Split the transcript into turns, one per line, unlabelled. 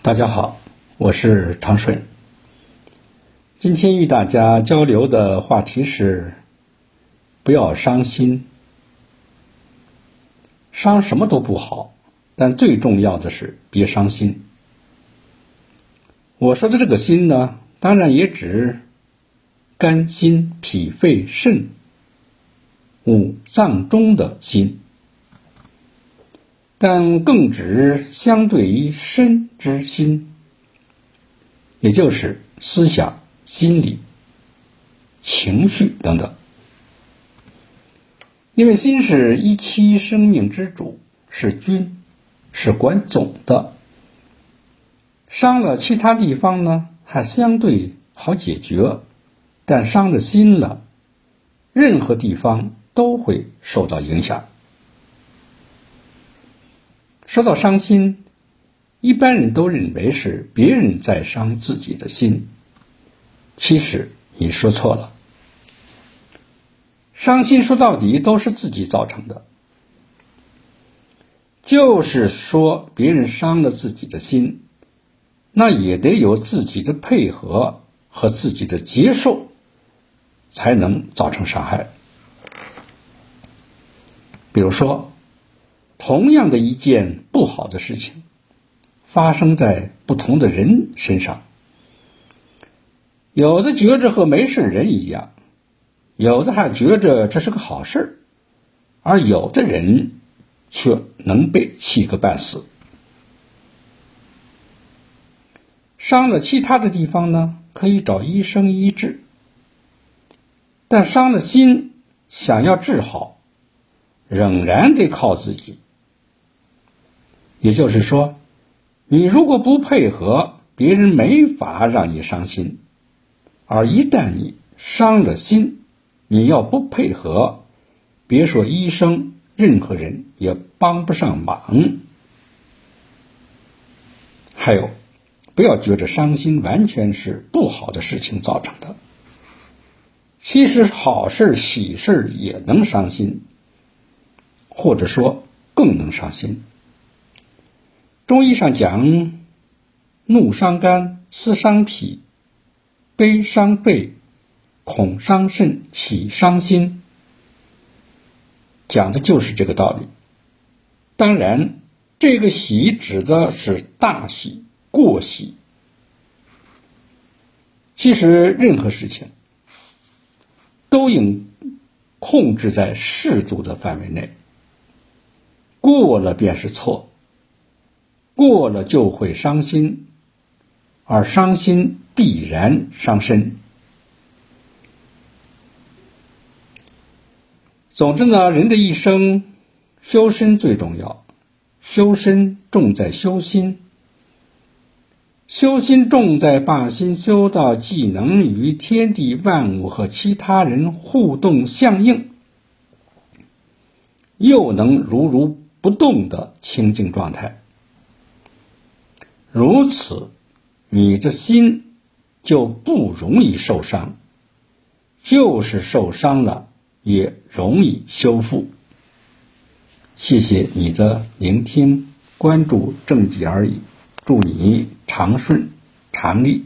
大家好，我是唐顺。今天与大家交流的话题是：不要伤心。伤什么都不好，但最重要的是别伤心。我说的这个心呢，当然也指肝、心、脾、肺、肾五脏中的心。但更指相对于身之心，也就是思想、心理、情绪等等。因为心是一期生命之主，是君，是管总的。伤了其他地方呢，还相对好解决；但伤了心了，任何地方都会受到影响。说到伤心，一般人都认为是别人在伤自己的心。其实你说错了，伤心说到底都是自己造成的。就是说，别人伤了自己的心，那也得有自己的配合和自己的接受，才能造成伤害。比如说。同样的一件不好的事情，发生在不同的人身上，有的觉着和没事人一样，有的还觉着这是个好事而有的人却能被气个半死。伤了其他的地方呢，可以找医生医治，但伤了心，想要治好，仍然得靠自己。也就是说，你如果不配合，别人没法让你伤心；而一旦你伤了心，你要不配合，别说医生，任何人也帮不上忙。还有，不要觉着伤心完全是不好的事情造成的，其实好事、喜事也能伤心，或者说更能伤心。中医上讲，怒伤肝，思伤脾，悲伤肺，恐伤肾，喜伤心，讲的就是这个道理。当然，这个喜指的是大喜、过喜。其实，任何事情都应控制在适度的范围内，过了便是错。过了就会伤心，而伤心必然伤身。总之呢，人的一生修身最重要，修身重在修心，修心重在把心修到既能与天地万物和其他人互动相应，又能如如不动的清净状态。如此，你的心就不容易受伤；就是受伤了，也容易修复。谢谢你的聆听，关注正己而已。祝你长顺长利。